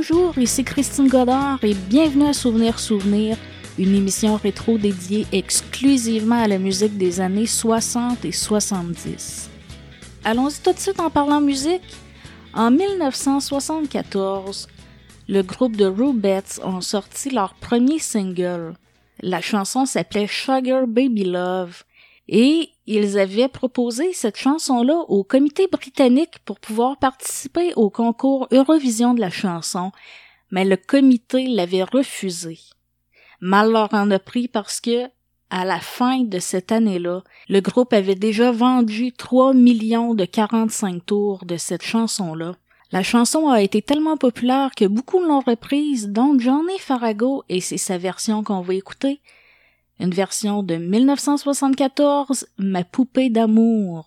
Bonjour, ici Christine Godard et bienvenue à Souvenir Souvenir, une émission rétro dédiée exclusivement à la musique des années 60 et 70. Allons-y tout de suite en parlant musique. En 1974, le groupe de Rubettes ont sorti leur premier single. La chanson s'appelait Sugar Baby Love et ils avaient proposé cette chanson-là au comité britannique pour pouvoir participer au concours Eurovision de la chanson, mais le comité l'avait refusé. Mal leur en a pris parce que, à la fin de cette année-là, le groupe avait déjà vendu 3 millions de 45 tours de cette chanson-là. La chanson a été tellement populaire que beaucoup l'ont reprise, dont Johnny Farago, et c'est sa version qu'on va écouter, une version de 1974, Ma poupée d'amour.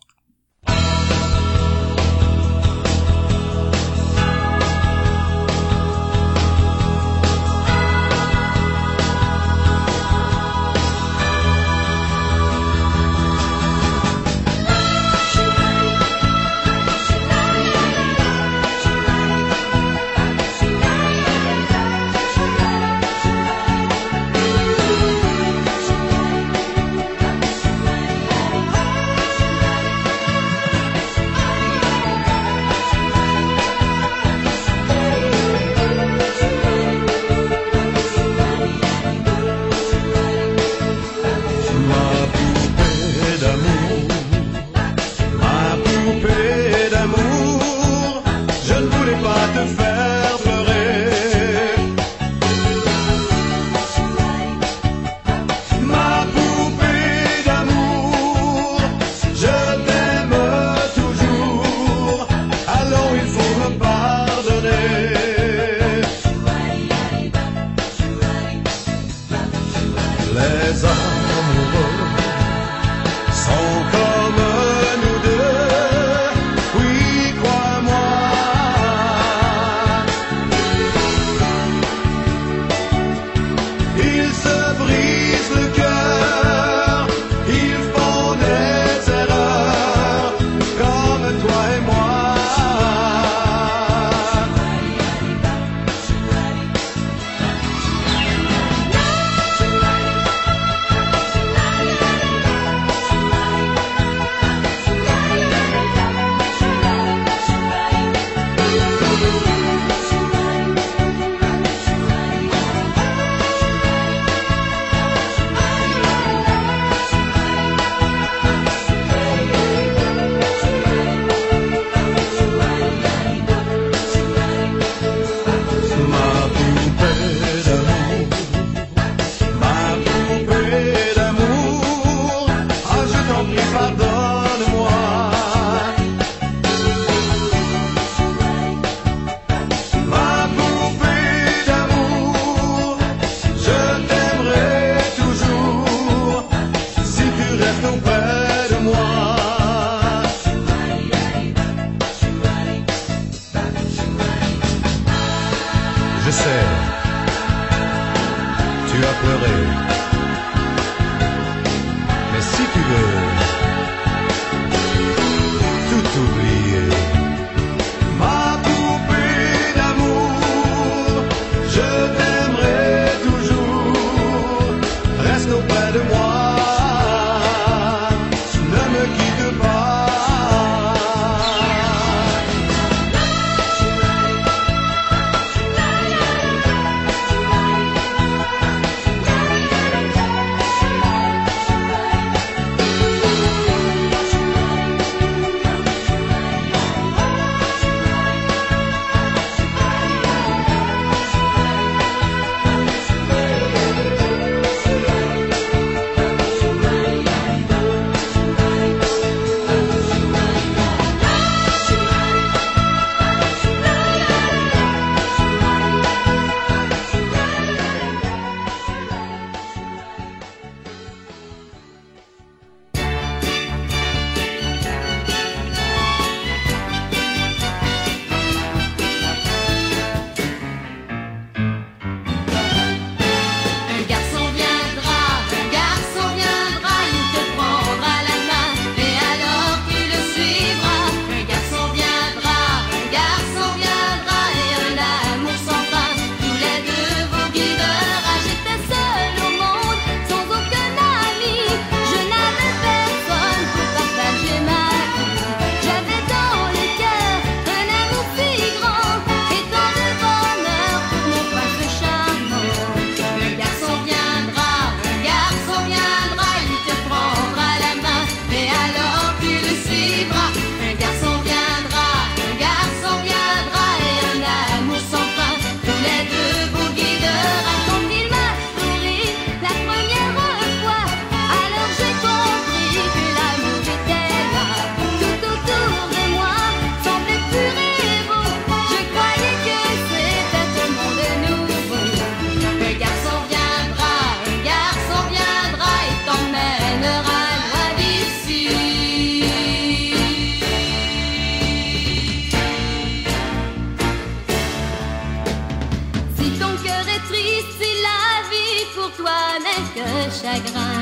Mon cœur est triste, c'est la vie pour toi, n'est que chagrin.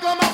come on.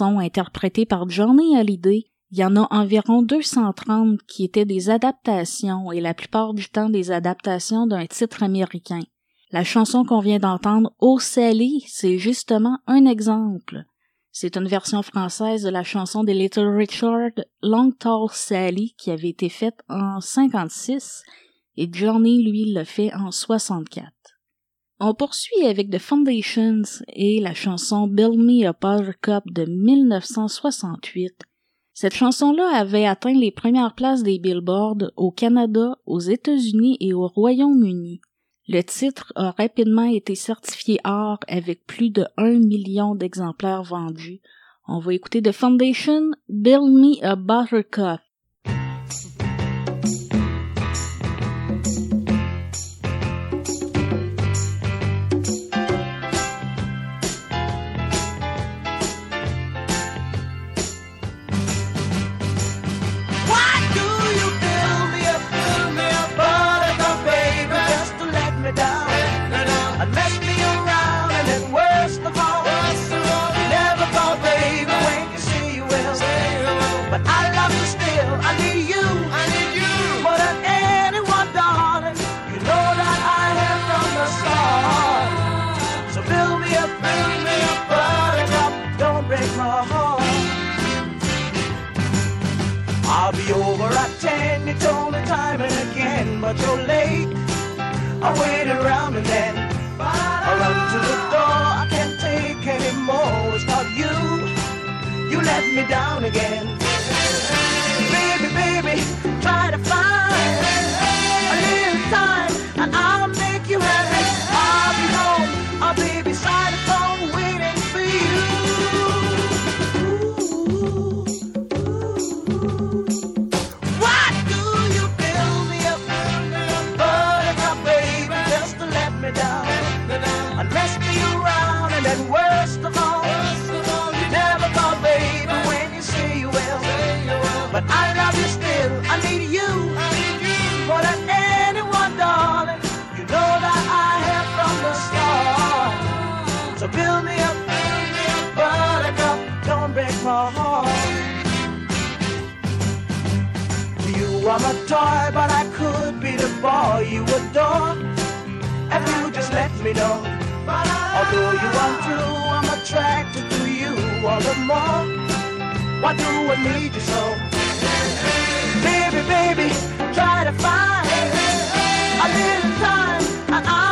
interprétées par Johnny Hallyday, il y en a environ 230 qui étaient des adaptations et la plupart du temps des adaptations d'un titre américain. La chanson qu'on vient d'entendre, Oh Sally, c'est justement un exemple. C'est une version française de la chanson des Little Richard, Long Tall Sally, qui avait été faite en 56 et Johnny, lui, le fait en 64. On poursuit avec The Foundations et la chanson Build Me a Buttercup de 1968. Cette chanson-là avait atteint les premières places des Billboards au Canada, aux États-Unis et au Royaume-Uni. Le titre a rapidement été certifié or avec plus de 1 million d'exemplaires vendus. On va écouter The Foundation Build Me a Buttercup. So late, I wait around and then I run to the door. I can't take anymore. It's not you. You let me down again. Toy, but I could be the boy you adore. If you just let me know. Although you are true, I'm attracted to you all the more. Why do I need you so? Baby, baby, try to find a little time, and I'll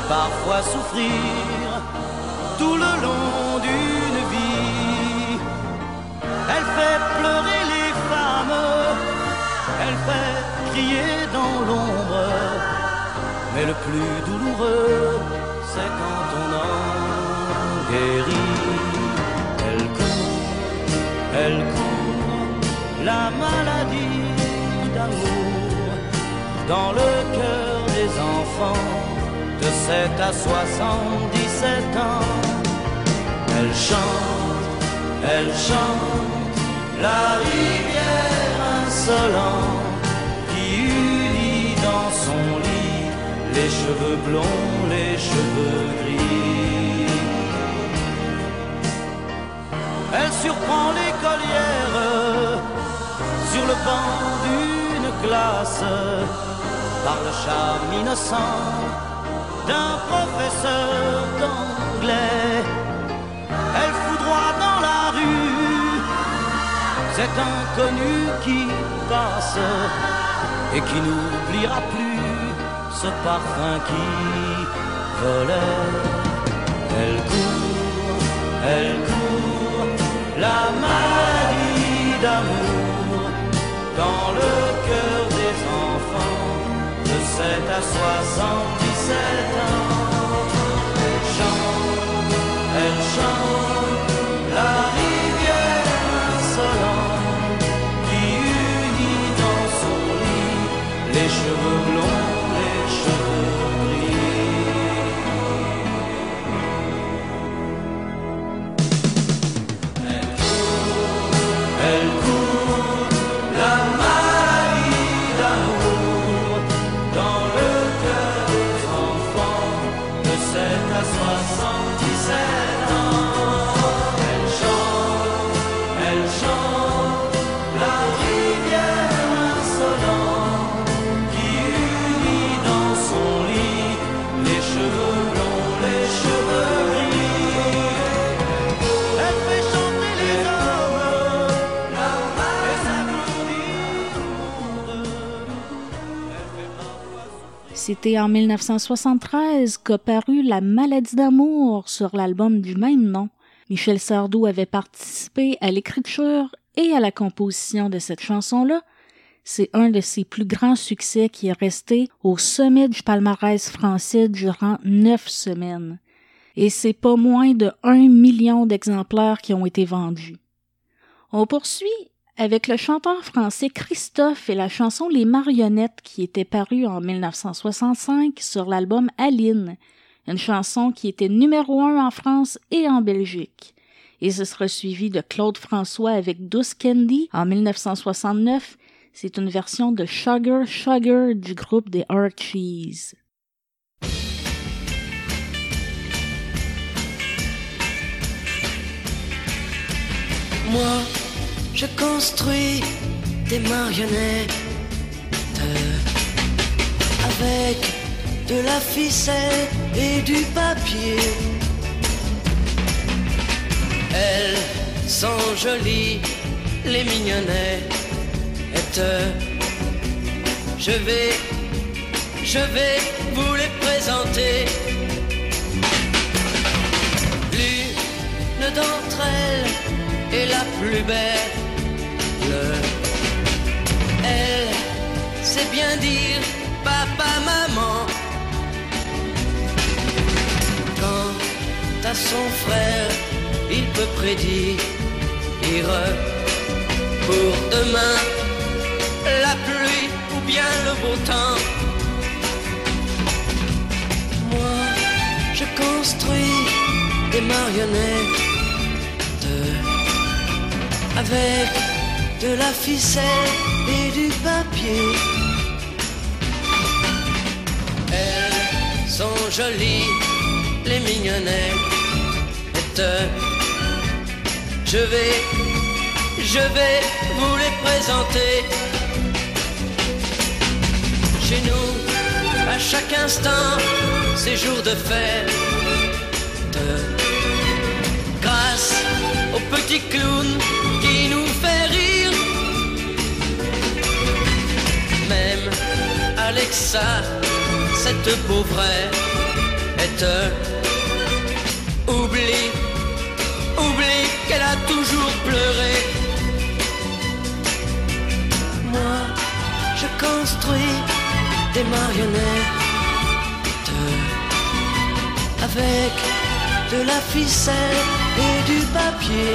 parfois souffrir tout le long d'une vie. Elle fait pleurer les femmes, elle fait crier dans l'ombre. Mais le plus douloureux, c'est quand on en guérit. Elle court, elle court, la maladie d'amour dans le cœur des enfants de 7 à 77 ans. Elle chante, elle chante, la rivière insolente qui unit dans son lit les cheveux blonds, les cheveux gris. Elle surprend l'écolière sur le banc d'une classe par le charme innocent d'un professeur d'anglais. Elle foudroie dans la rue cet inconnu qui passe et qui n'oubliera plus ce parfum qui volait. Elle court, elle court, la maladie d'amour dans le cœur des enfants de 7 à 77 ans. Elle C'était en 1973 qu'a paru La maladie d'amour sur l'album du même nom. Michel Sardou avait participé à l'écriture et à la composition de cette chanson-là. C'est un de ses plus grands succès qui est resté au sommet du palmarès français durant neuf semaines. Et c'est pas moins de un million d'exemplaires qui ont été vendus. On poursuit avec le chanteur français Christophe et la chanson Les Marionnettes qui était parue en 1965 sur l'album Aline, une chanson qui était numéro un en France et en Belgique. Et ce sera suivi de Claude François avec Douce Candy en 1969. C'est une version de Sugar Sugar du groupe des Archies. Je construis des marionnettes avec de la ficelle et du papier. Elles sont jolies, les mignonnettes. Je vais, je vais vous les présenter. L'une d'entre elles est la plus belle. Elle sait bien dire papa, maman. Quant à son frère, il peut prédire pour demain la pluie ou bien le beau temps. Moi, je construis des marionnettes avec de la ficelle et du papier. Elles sont jolies, les mignonnettes. Je vais, je vais vous les présenter. Chez nous, à chaque instant, c'est jour de fête. Grâce au petit clown Alexa, cette pauvrette, oublie, oublie qu'elle a toujours pleuré. Moi, je construis des marionnettes avec de la ficelle et du papier.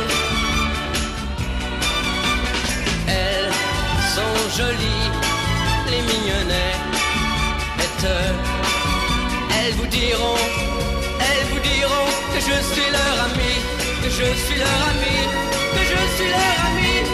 Elles sont jolies, les mignonnettes. Elles vous diront, elles vous diront que je suis leur ami, que je suis leur ami, que je suis leur ami.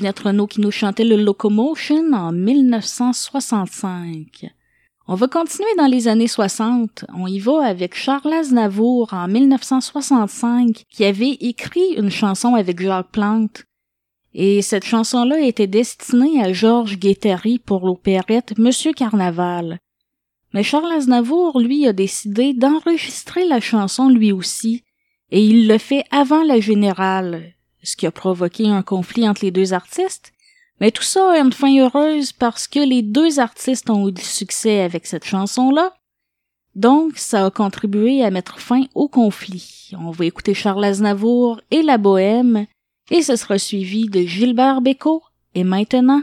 Qui nous chantait le Locomotion en 1965. On va continuer dans les années 60. On y va avec Charles Aznavour en 1965 qui avait écrit une chanson avec Jacques Plante. Et cette chanson-là était destinée à Georges Guettari pour l'opérette Monsieur Carnaval. Mais Charles Aznavour, lui, a décidé d'enregistrer la chanson lui aussi, et il le fait avant la générale, ce qui a provoqué un conflit entre les deux artistes. Mais tout ça a une fin heureuse parce que les deux artistes ont eu du succès avec cette chanson-là. Donc, ça a contribué à mettre fin au conflit. On va écouter Charles Aznavour et la Bohème, et ce sera suivi de Gilbert Bécaud. Et maintenant,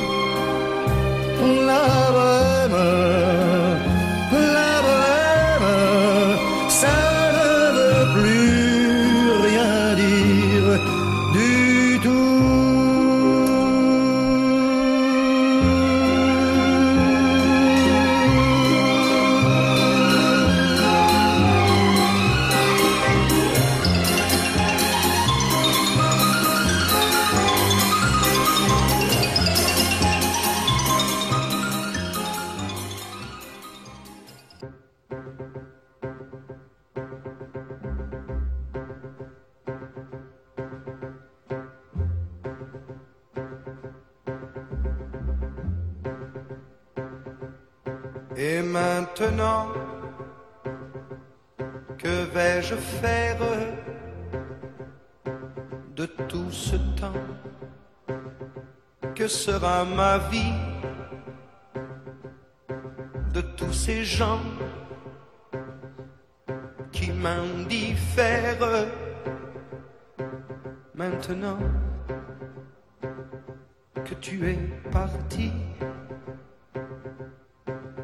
Tu es parti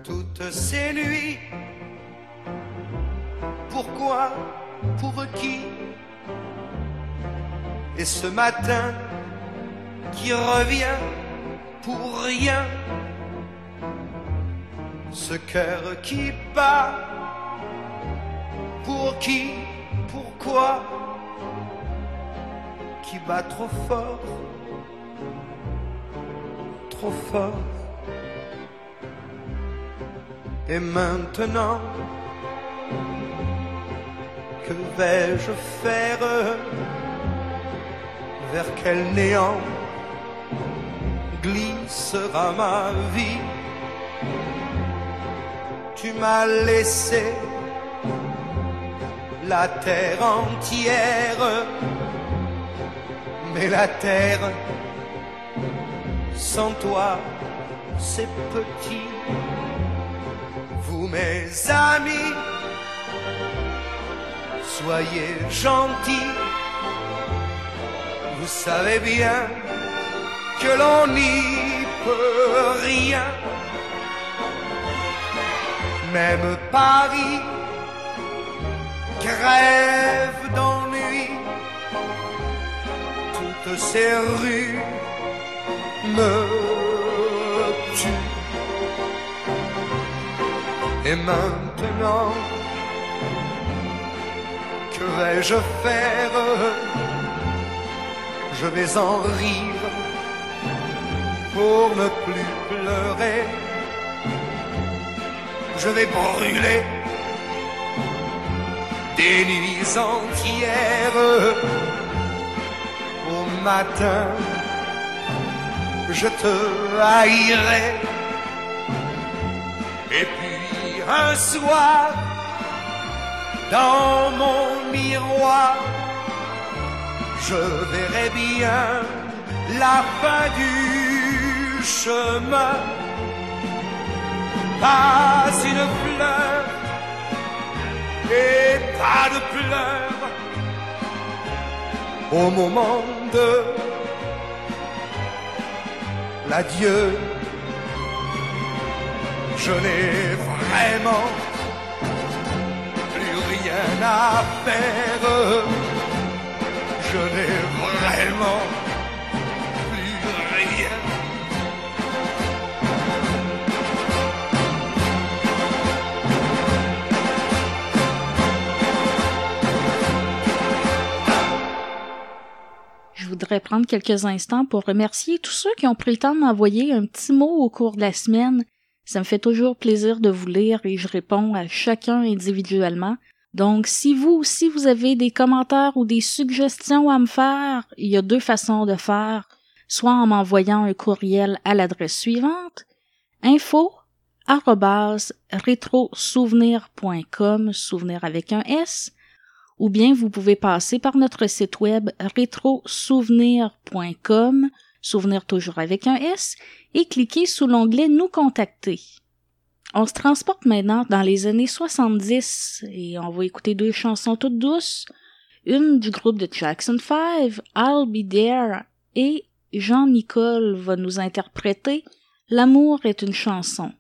toutes ces nuits. Pourquoi Pour qui? Et ce matin qui revient pour rien. Ce cœur qui bat. Pour qui Pourquoi? Qui bat trop fort Trop fort. Et maintenant, que vais-je faire Vers quel néant glissera ma vie? Tu m'as laissé la terre entière, mais la terre sans toi, c'est petit. Vous mes amis, soyez gentils, vous savez bien que l'on n'y peut rien. Même Paris crève d'ennui, toutes ces rues me. Et maintenant, que vais-je faire? Je vais en rire pour ne plus pleurer. Je vais brûler des nuits entières. Au matin, je te haïrai. Et puis un soir, dans mon miroir, je verrai bien la fin du chemin. Pas une fleur et pas de pleurs au moment de l'adieu. Je n'ai vraiment plus rien à faire. Je n'ai vraiment voudrais prendre quelques instants pour remercier tous ceux qui ont pris le temps de m'envoyer un petit mot au cours de la semaine. Ça me fait toujours plaisir de vous lire et je réponds à chacun individuellement. Donc, si vous aussi vous avez des commentaires ou des suggestions à me faire, il y a deux façons de faire. Soit en m'envoyant un courriel à l'adresse suivante, info rétrosouvenir.com, souvenir avec un S, ou bien vous pouvez passer par notre site web rétrosouvenir.com, souvenir toujours avec un S, et cliquer sous l'onglet Nous contacter. On se transporte maintenant dans les années 70 et on va écouter deux chansons toutes douces, une du groupe de Jackson 5, I'll Be There, et Jean-Nicole va nous interpréter L'amour est une chanson.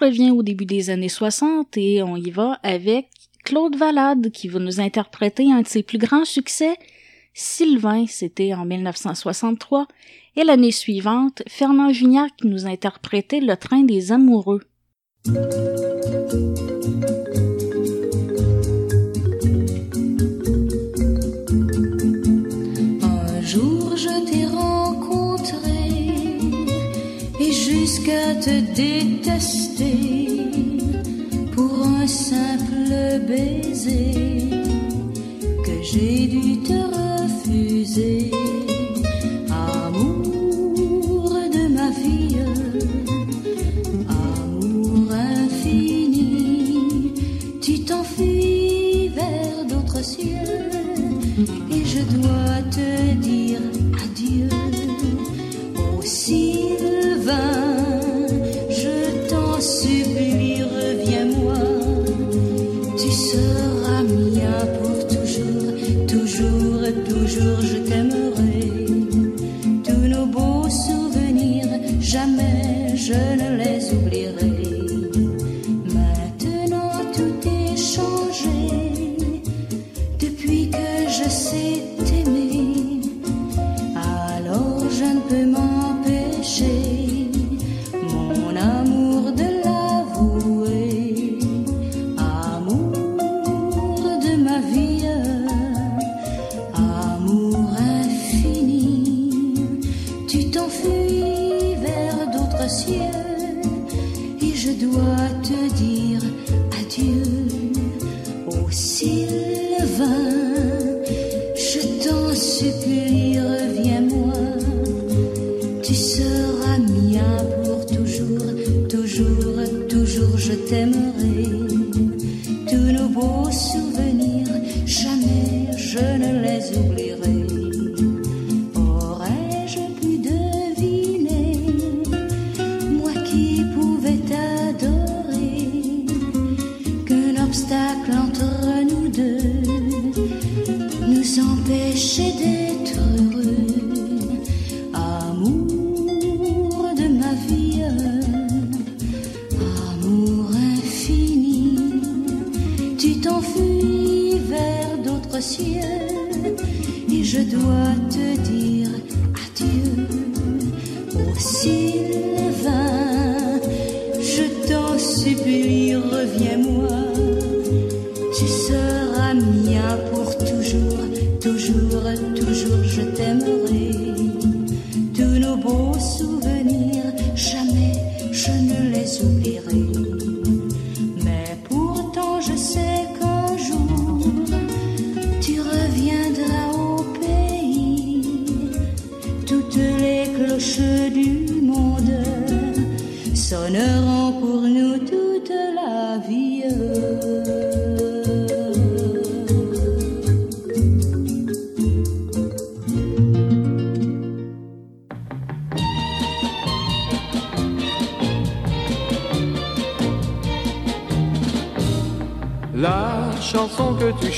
revient au début des années 60 et on y va avec Claude Valade qui va nous interpréter un de ses plus grands succès, Sylvain, c'était en 1963, et l'année suivante, Fernand Juniac nous interprétait Le train des amoureux. te détester pour un simple baiser que j'ai dû te refuser. Amour de ma fille, amour infini, tu t'enfuis vers d'autres cieux et je dois te dire adieu. Oh Sylvain. Suive-lui, reviens-moi, tu seras mia pour toujours, toujours, toujours.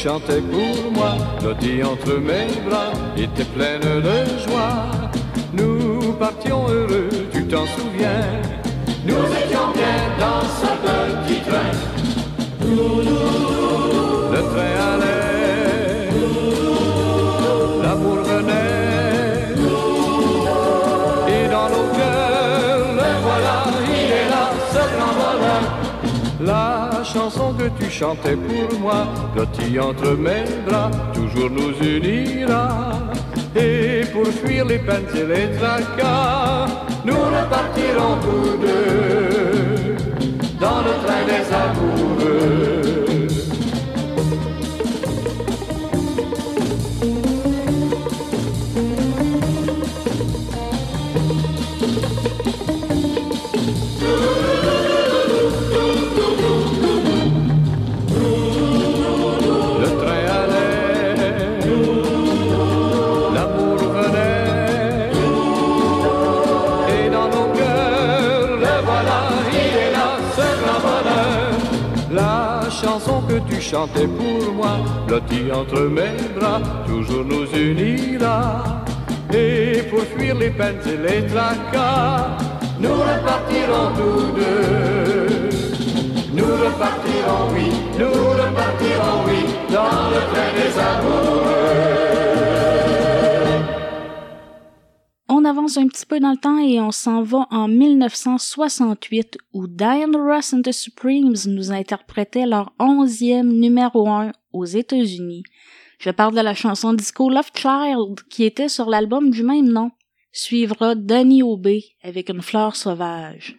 Chantais pour moi, blottie entre mes bras, était pleine de joie. Nous partions heureux, tu t'en souviens. Nous étions bien dans ce petit train. Chanson que tu chantais pour moi, blottie entre mes bras, toujours nous unira. Et pour fuir les peines et les tracas, nous repartirons tous deux dans le train des amoureux. Chantais pour moi, blottie entre mes bras, toujours nous unira. Et pour fuir les peines et les tracas, nous repartirons tous deux. Nous repartirons, oui, nous repartirons, oui, dans le train des amoureux. Dans le temps et on s'en va en 1968 où Diana Ross and the Supremes nous interprétaient leur onzième numéro 1 aux États-Unis. Je parle de la chanson disco Love Child qui était sur l'album du même nom. Suivra Danny Obey avec une fleur sauvage.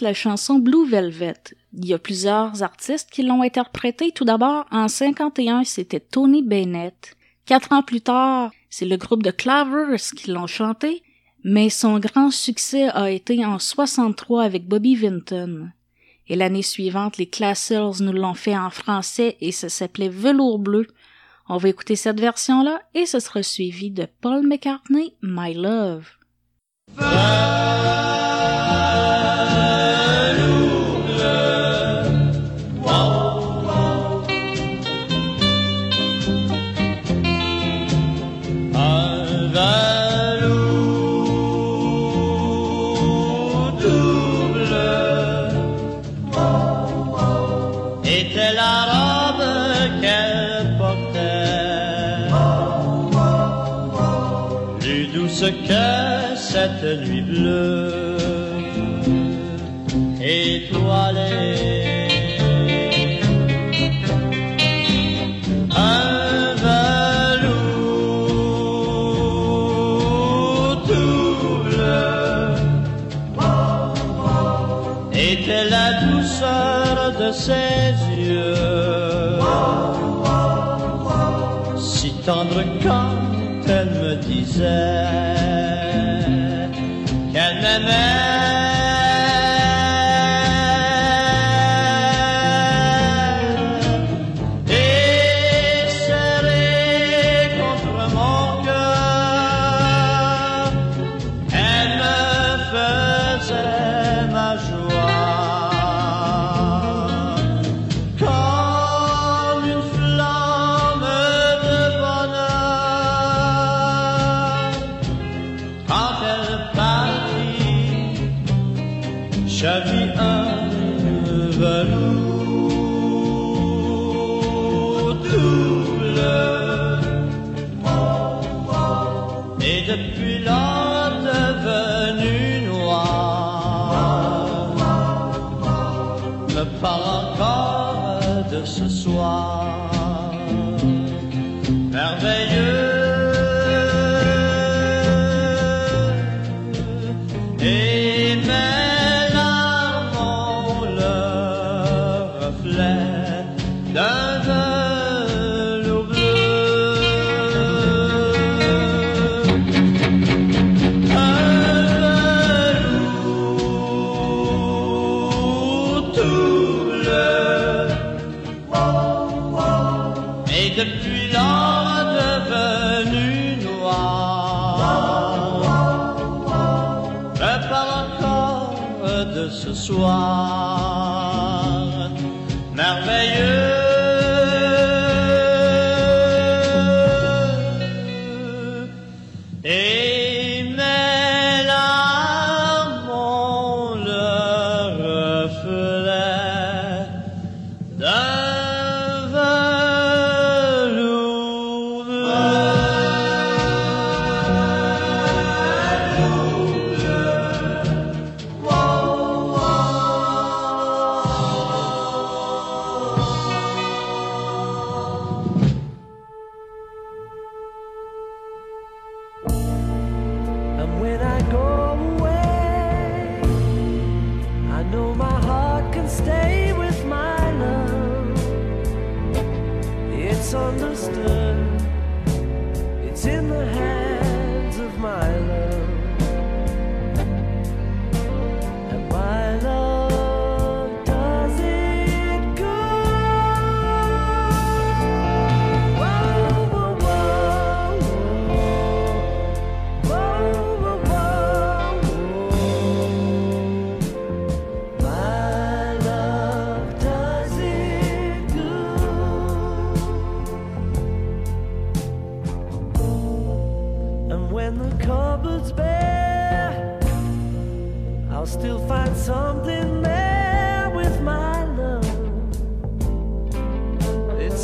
la chanson Blue Velvet. Il y a plusieurs artistes qui l'ont interprétée. Tout d'abord, en 51, c'était Tony Bennett. Quatre ans plus tard, c'est le groupe de Clavers qui l'ont chantée, mais son grand succès a été en 63 avec Bobby Vinton. Et l'année suivante, les Classers nous l'ont fait en français et ça s'appelait Velours Bleu. On va écouter cette version-là et ce sera suivi de Paul McCartney, My Love. a cat.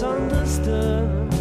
misunderstood.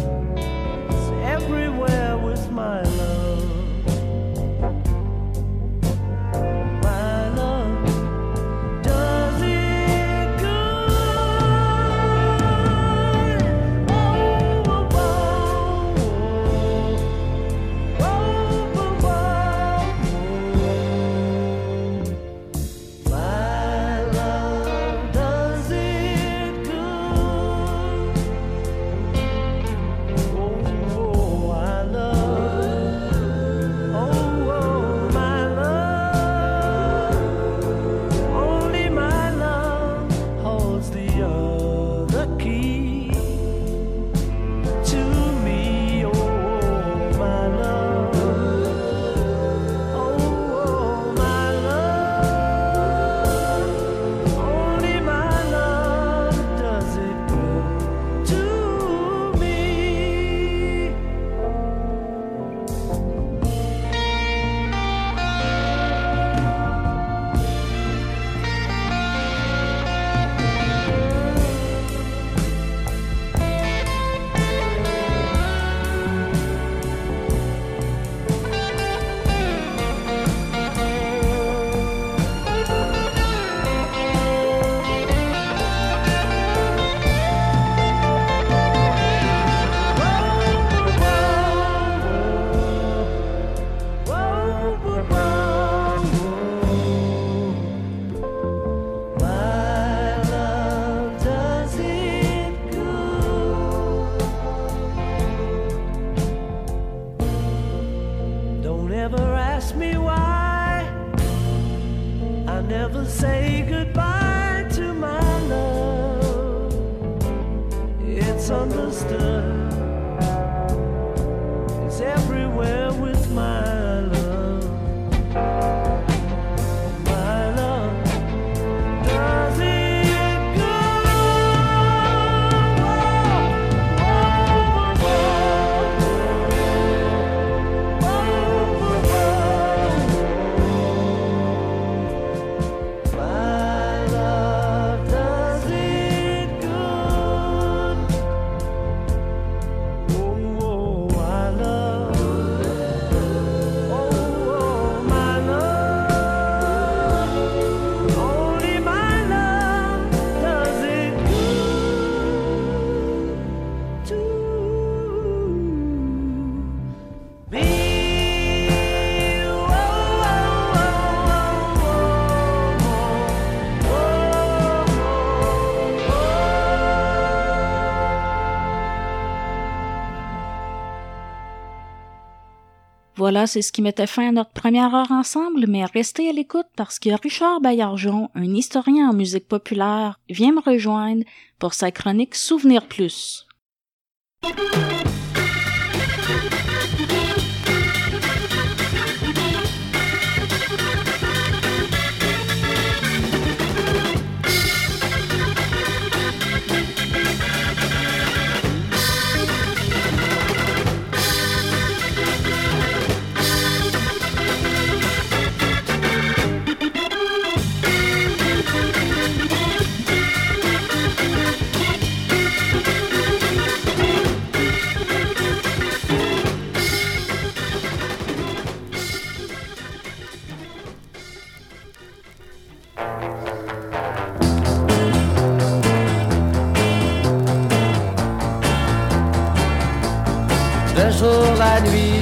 Voilà, c'est ce qui mettait fin à notre première heure ensemble, mais restez à l'écoute parce que Richard Bayarjon, un historien en musique populaire, vient me rejoindre pour sa chronique Souvenir Plus.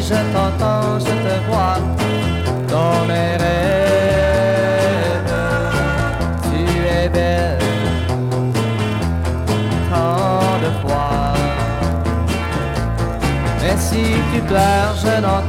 je t'entends, je te vois dans mes rêves. Tu es belle tant de fois. Mais si tu pleures, je n'entends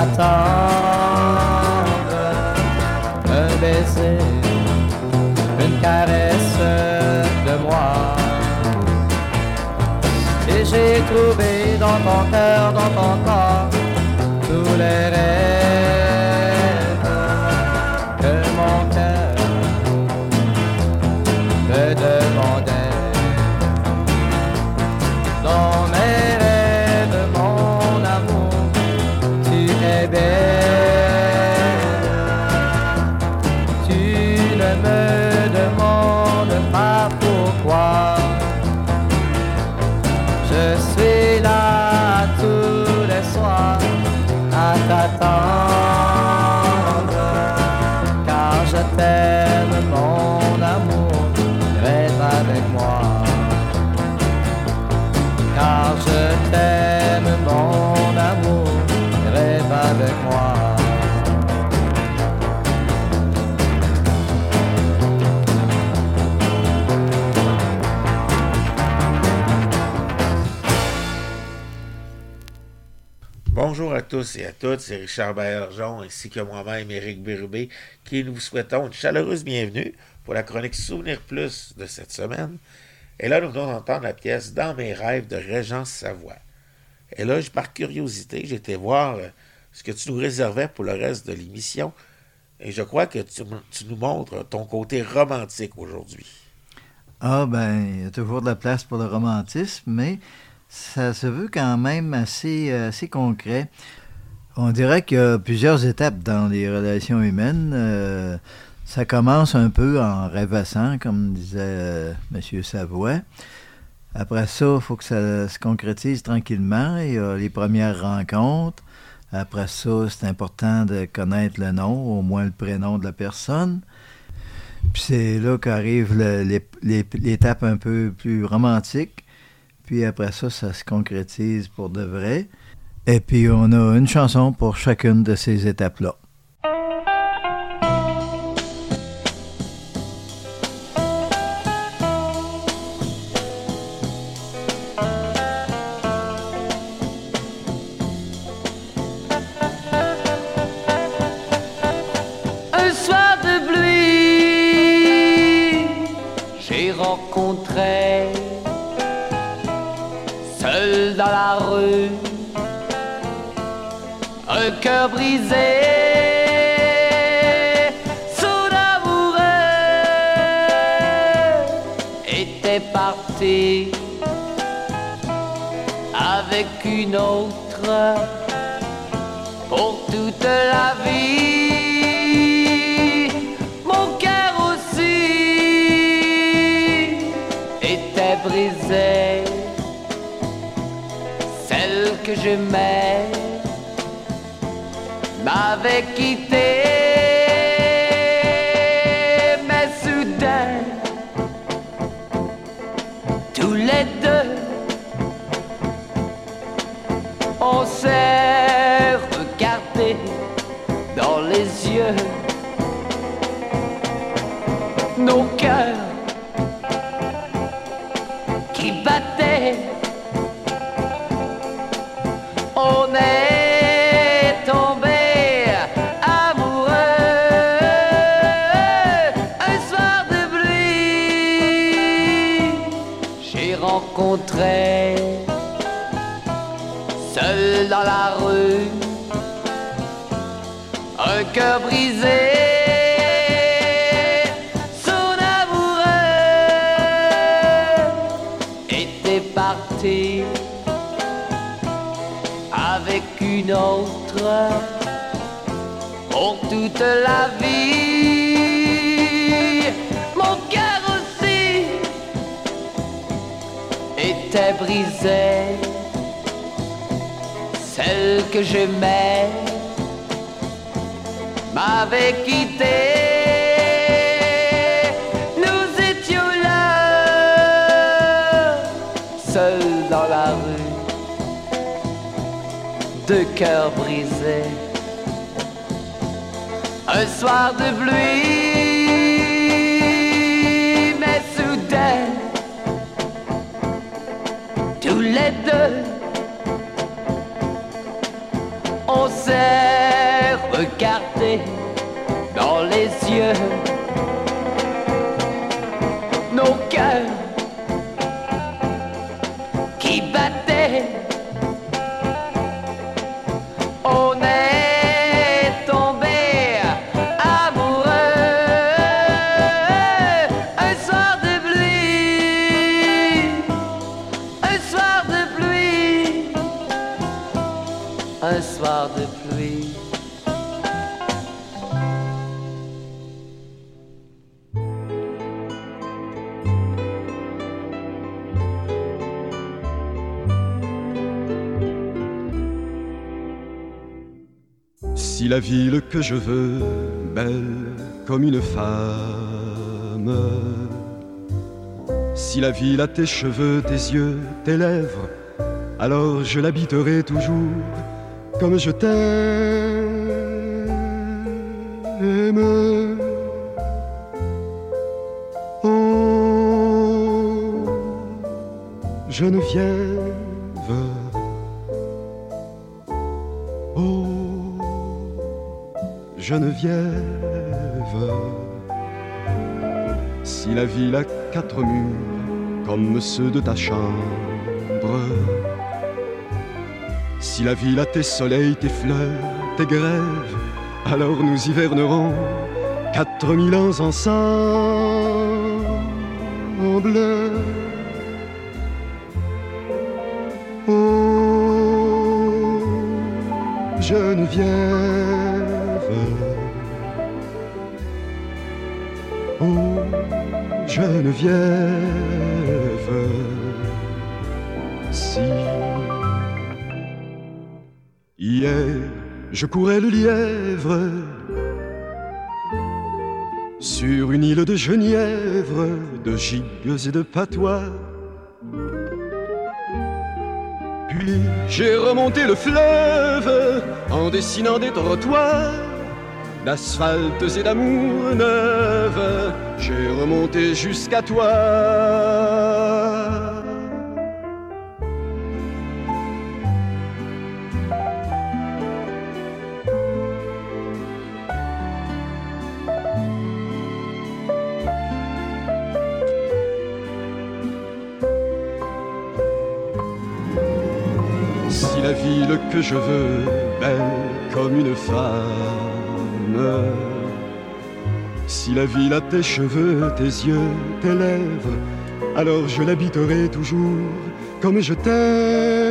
attendre un baiser, une caresse de moi. Et j'ai trouvé dans ton cœur, dans ton corps. Tous et à toutes. C'est Richard Baillargeon ainsi que moi-même, Éric Bérubé, qui nous souhaitons une chaleureuse bienvenue pour la chronique Souvenir Plus de cette semaine. Et là, nous venons d'entendre la pièce Dans mes rêves de Régence Savoie. Et là, par curiosité, été voir euh, ce que tu nous réservais pour le reste de l'émission. Et je crois que tu, nous montres ton côté romantique aujourd'hui. Ah, ben, il y a toujours de la place pour le romantisme, mais ça se veut quand même assez, euh, assez concret. On dirait qu'il y a plusieurs étapes dans les relations humaines. Euh, ça commence un peu en rêvassant, comme disait euh, M. Savoie. Après ça, il faut que ça se concrétise tranquillement. Il y a les premières rencontres. Après ça, c'est important de connaître le nom, au moins le prénom de la personne. Puis c'est là qu'arrive l'étape un peu plus romantique. Puis après ça, ça se concrétise pour de vrai. Et puis on a une chanson pour chacune de ces étapes-là. Cœur on que j'aimais m'avait quitté. Nous étions là, seuls dans la rue, deux cœurs brisés. Un soir de pluie, mais soudain, tous les deux les que je veux, belle comme une femme, si la ville a tes cheveux, tes yeux, tes lèvres, alors je l'habiterai toujours comme je t'aime. Oh, Geneviève, Si la ville a quatre murs, comme ceux de ta chambre, si la ville a tes soleils, tes fleurs, tes grèves, alors nous hivernerons quatre mille ans ensemble. Oh, Geneviève. Oh Geneviève, si hier je courais le lièvre sur une île de genièvre, de gigues et de patois. Puis j'ai remonté le fleuve en dessinant des trottoirs d'asphalte et d'amour neuve, j'ai remonté jusqu'à toi. Si la ville que je veux, belle comme une femme, si la ville a tes cheveux, tes yeux, tes lèvres, alors je l'habiterai toujours comme je t'aime.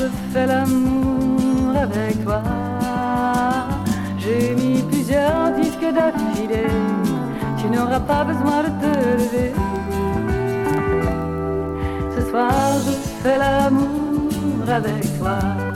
Je fais l'amour avec toi. J'ai mis plusieurs disques d'affilée. Tu n'auras pas besoin de te lever. Ce soir je fais l'amour avec toi.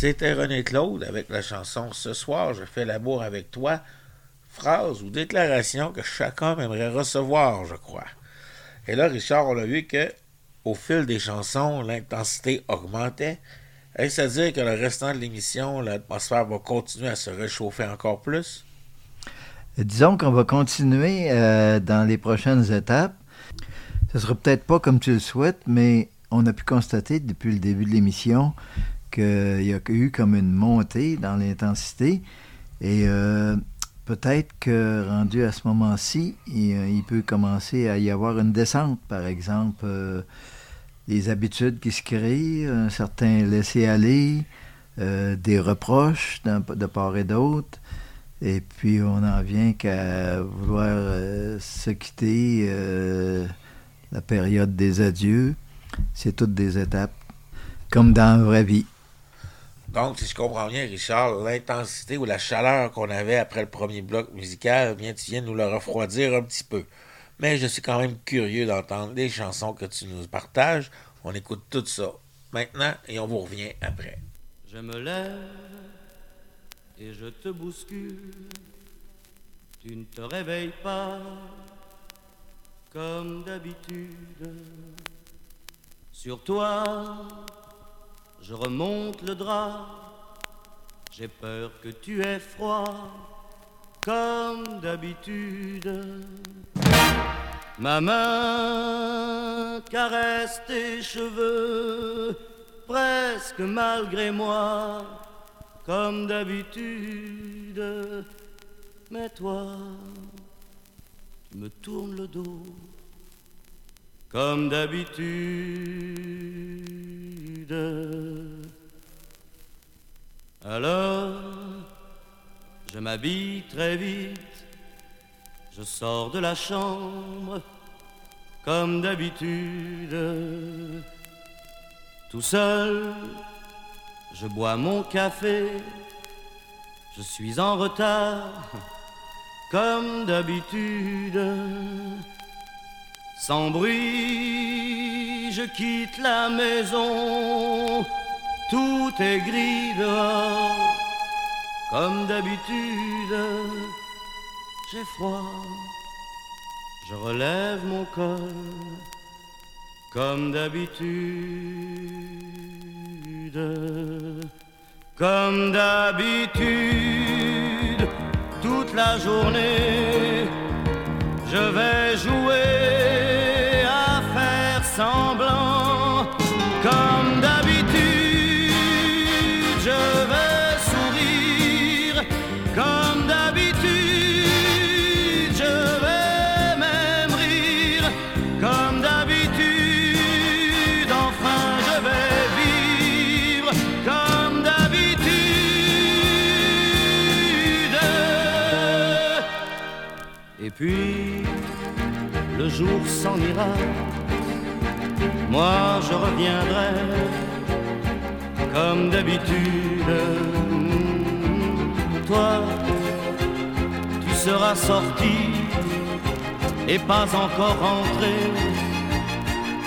C'était René Claude avec la chanson Ce soir, je fais l'amour avec toi. Phrase ou déclaration que homme aimerait recevoir, je crois. Et là, Richard, on a vu que au fil des chansons, l'intensité augmentait. Est-ce à dire que le restant de l'émission, l'atmosphère va continuer à se réchauffer encore plus? Disons qu'on va continuer euh, dans les prochaines étapes. Ce sera peut-être pas comme tu le souhaites, mais on a pu constater depuis le début de l'émission qu'il y a eu comme une montée dans l'intensité. Et euh, peut-être que rendu à ce moment-ci, il, euh, il peut commencer à y avoir une descente, par exemple. euh, des habitudes qui se créent, un certain laisser-aller, euh, des reproches de part et d'autre. Et puis on en vient qu'à vouloir se quitter, la période des adieux. C'est toutes des étapes, comme dans la vraie vie. Donc, si je comprends bien, Richard, l'intensité ou la chaleur qu'on avait après le premier bloc musical, tu viens nous le refroidir un petit peu. Mais je suis quand même curieux d'entendre les chansons que tu nous partages. On écoute tout ça maintenant et on vous revient après. Je me lève et je te bouscule. Tu ne te réveilles pas comme d'habitude. Sur toi, je remonte le drap. J'ai peur que tu aies froid comme d'habitude. Ma main caresse tes cheveux, presque malgré moi, comme d'habitude. Mais toi, tu me tournes le dos, comme d'habitude. Alors, je m'habille très vite, Je sors de la chambre comme d'habitude. Tout seul, je bois mon café. Je suis en retard comme d'habitude. Sans bruit, je quitte la maison. Tout est gris dehors comme d'habitude. J'ai froid. Je relève mon col comme d'habitude. Comme d'habitude, toute la journée, je vais jouer à faire semblant. Comme d'habitude, je vais sourire. Comme d'habitude, je vais même rire. Comme d'habitude, enfin je vais vivre. Comme d'habitude. Et puis, jour s'en ira. Moi, je reviendrai comme d'habitude. Toi, tu seras sorti et pas encore rentré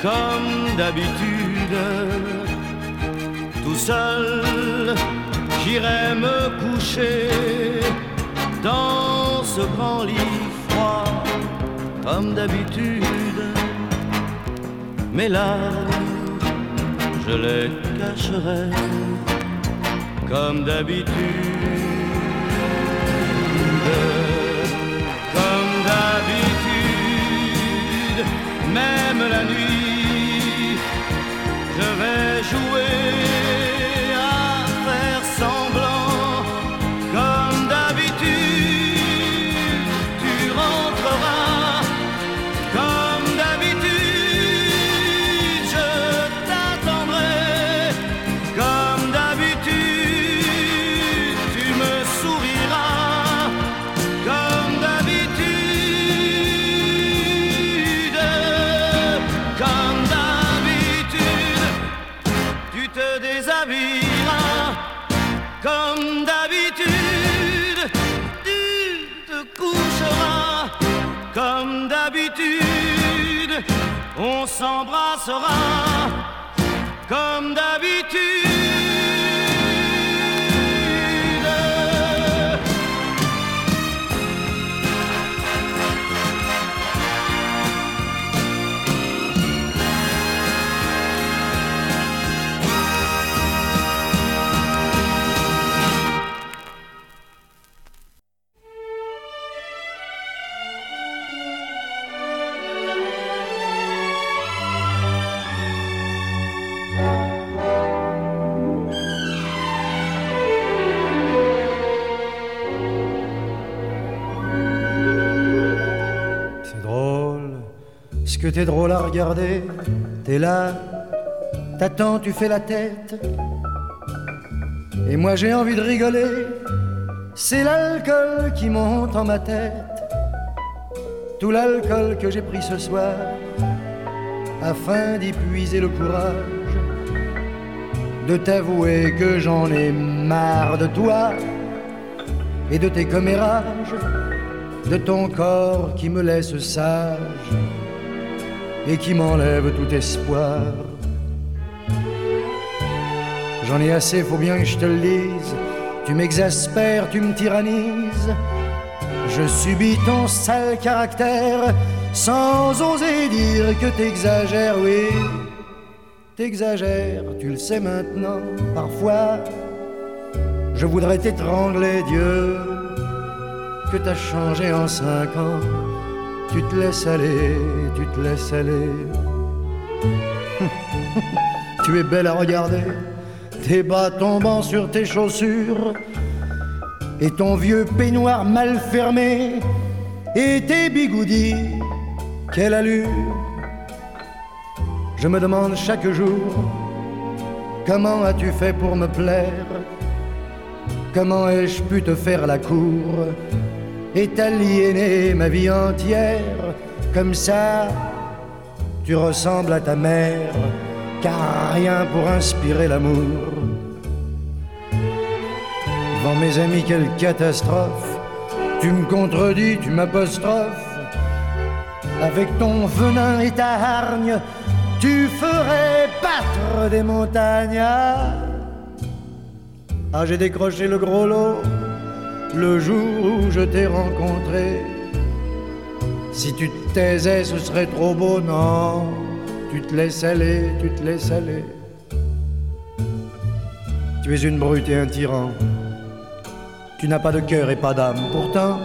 comme d'habitude. Tout seul, j'irai me coucher dans ce grand lit comme d'habitude. Mais là, je les cacherai comme d'habitude. Comme d'habitude, même la nuit, je vais jouer s'embrassera. Comme d'habitude. Que t'es drôle à regarder. T'es là, t'attends, tu fais la tête. Et moi j'ai envie de rigoler. C'est l'alcool qui monte en ma tête. Tout l'alcool que j'ai pris ce soir, afin d'y puiser le courage de t'avouer que j'en ai marre de toi et de tes commérages de ton corps qui me laisse sage et qui m'enlève tout espoir. J'en ai assez, faut bien que je te le dise. Tu m'exaspères, tu me tyrannises. Je subis ton sale caractère sans oser dire que t'exagères, oui. T'exagères, tu le sais maintenant, parfois. Je voudrais t'étrangler, Dieu que t'as changé en cinq ans. Tu te laisses aller, tu te laisses aller. tu es belle à regarder, tes bas tombant sur tes chaussures, et ton vieux peignoir mal fermé, et tes bigoudis, quelle allure. Je me demande chaque jour, comment as-tu fait pour me plaire? Comment ai-je pu te faire la cour? Est aliéné ma vie entière. Comme ça, tu ressembles à ta mère, car rien pour inspirer l'amour. Devant mes amis, quelle catastrophe. Tu me contredis, tu m'apostrophes. Avec ton venin et ta hargne, tu ferais battre des montagnes. Ah, j'ai décroché le gros lot le jour où je t'ai rencontré. Si tu te taisais, ce serait trop beau, non. Tu te laisses aller, tu te laisses aller. Tu es une brute et un tyran. Tu n'as pas de cœur et pas d'âme. Pourtant,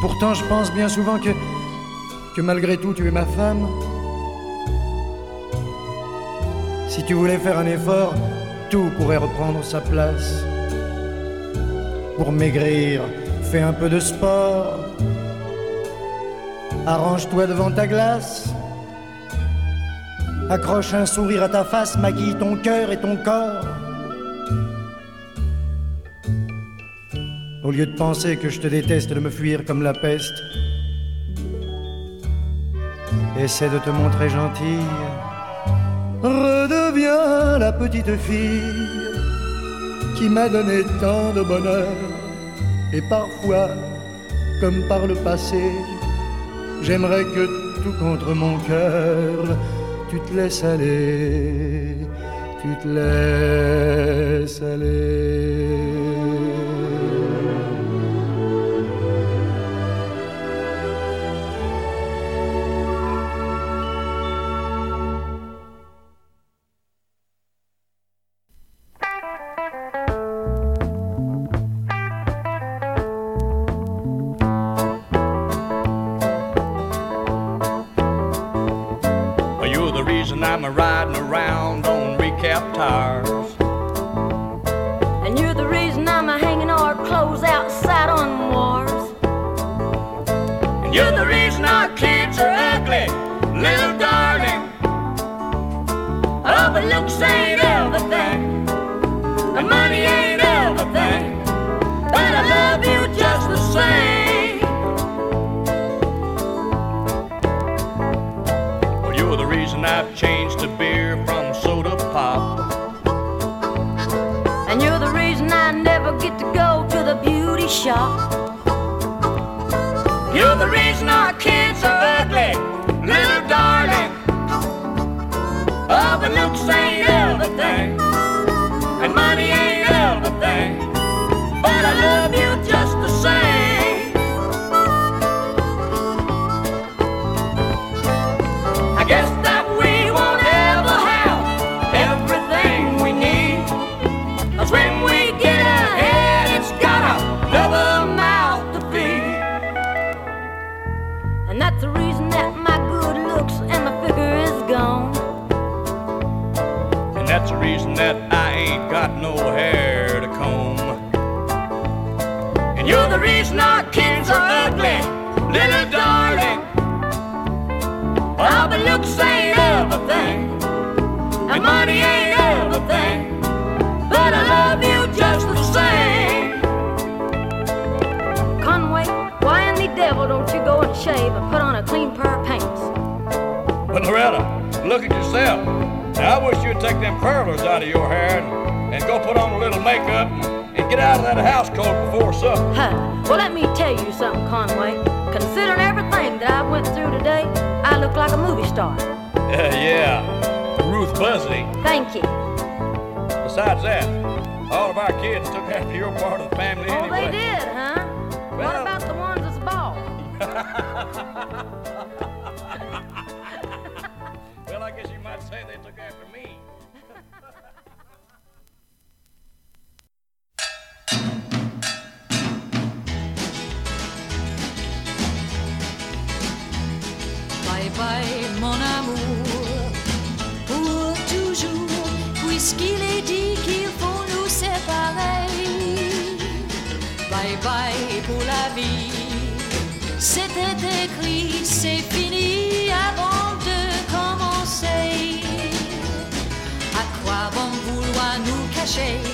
pourtant, je pense bien souvent que, que malgré tout, tu es ma femme. Si tu voulais faire un effort, tout pourrait reprendre sa place. Pour maigrir, fais un peu de sport. Arrange-toi devant ta glace. Accroche un sourire à ta face, maquille ton cœur et ton corps. Au lieu de penser que je te déteste, de me fuir comme la peste, essaie de te montrer gentille. Redeviens la petite fille qui m'a donné tant de bonheur. Et parfois, comme par le passé, j'aimerais que tout contre mon cœur, tu te laisses aller, tu te laisses aller. Shop. You're the reason our kids look at yourself. Now, I wish you'd take them curlers out of your hair and, and go put on a little makeup and, and get out of that house coat before supper. Huh. Well, let me tell you something, Conway. Considering everything that I went through today, I look like a movie star. yeah, Ruth Buzzy. Thank you. Besides that, all of our kids took after your part of the family Oh, anyway. they did, huh? What about the ones that's bald? say they took bon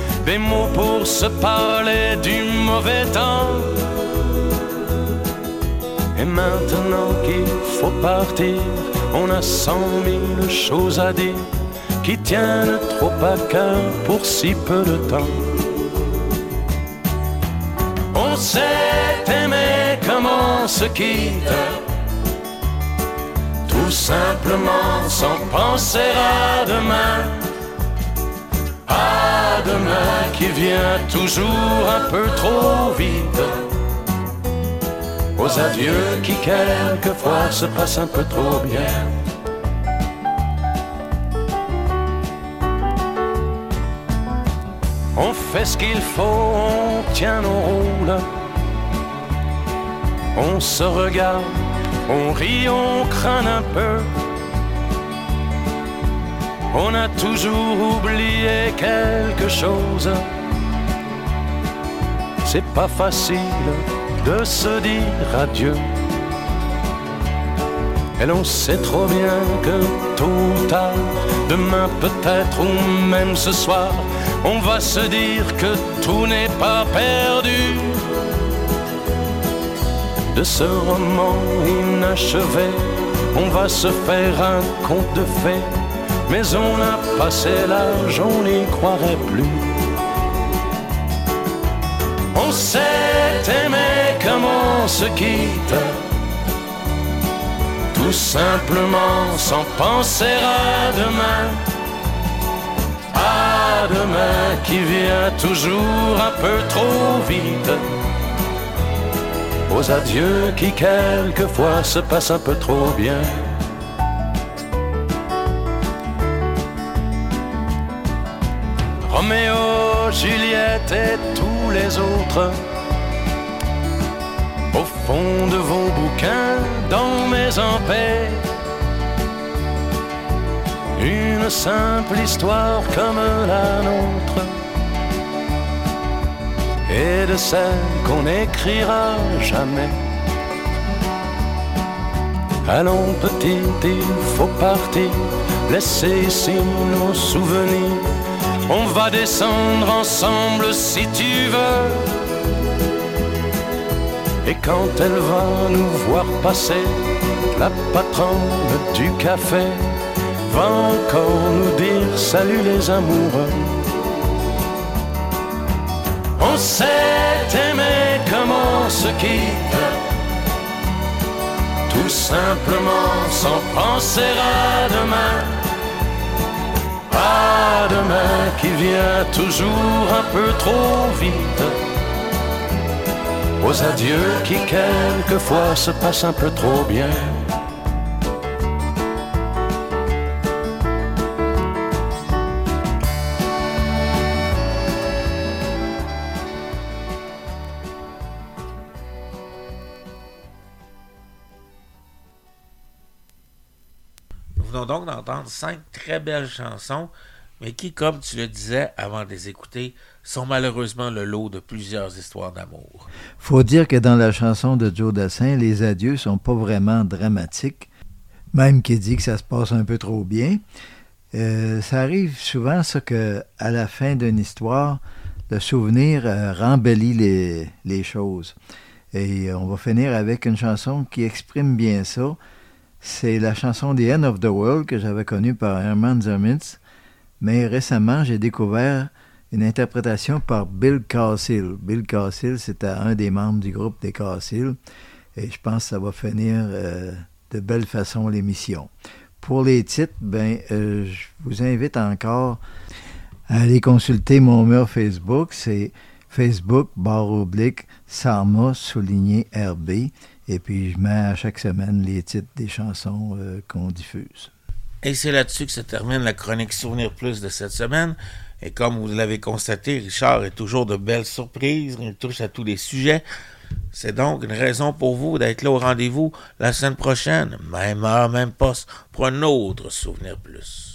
des mots pour se parler du mauvais temps. Et maintenant qu'il faut partir, on a cent mille choses à dire qui tiennent trop à cœur pour si peu de temps. On s'est aimé comme on se quitte, tout simplement sans penser à demain. Demain qui vient toujours un peu trop vite. Aux adieux qui quelquefois se passent un peu trop bien. On fait ce qu'il faut, on tient nos rôles. On se regarde, on rit, on craint un peu. On a toujours oublié quelque chose. C'est pas facile de se dire adieu. Et l'on sait trop bien que tôt ou tard, demain peut-être ou même ce soir, on va se dire que tout n'est pas perdu. De ce roman inachevé, on va se faire un conte de fées, mais on a passé l'âge, on n'y croirait plus. On s'est aimé comme on se quitte, tout simplement sans penser à demain. À demain qui vient toujours un peu trop vite. Aux adieux qui quelquefois se passent un peu trop bien. Juliette et tous les autres. Au fond de vos bouquins, dans mes paix. Une simple histoire comme la nôtre. Et de celle qu'on n'écrira jamais. Allons petit, il faut partir, laisser ici nos souvenirs. On va descendre ensemble si tu veux. Et quand elle va nous voir passer, la patronne du café va encore nous dire salut les amoureux. On s'est aimé comme on se quitte, tout simplement sans penser à demain. À demain qui vient toujours un peu trop vite. Aux adieux qui quelquefois se passent un peu trop bien. 35 très belles chansons, mais qui, comme tu le disais avant de les écouter, sont malheureusement le lot de plusieurs histoires d'amour. Faut dire que dans la chanson de Joe Dassin, les adieux sont pas vraiment dramatiques, même qu'il dit que ça se passe un peu trop bien. Euh, ça arrive souvent, ça, que à la fin d'une histoire, le souvenir euh, rembellit les, les, choses. Et on va finir avec une chanson qui exprime bien ça. C'est la chanson The End of the World que j'avais connue par Herman Zermitz. Mais récemment, j'ai découvert une interprétation par Bill Cassil. Bill Cassil, c'était un des membres du groupe des Cassil. Et je pense que ça va finir euh, de belle façon l'émission. Pour les titres, ben, euh, je vous invite encore à aller consulter mon mur Facebook. C'est Facebook barre oblique Sarma souligné RB. Et puis je mets à chaque semaine les titres des chansons euh, qu'on diffuse. Et c'est là-dessus que se termine la chronique Souvenir Plus de cette semaine. Et comme vous l'avez constaté, Richard est toujours de belles surprises. Il touche à tous les sujets. C'est donc une raison pour vous d'être là au rendez-vous la semaine prochaine, même heure, même poste, pour un autre Souvenir Plus.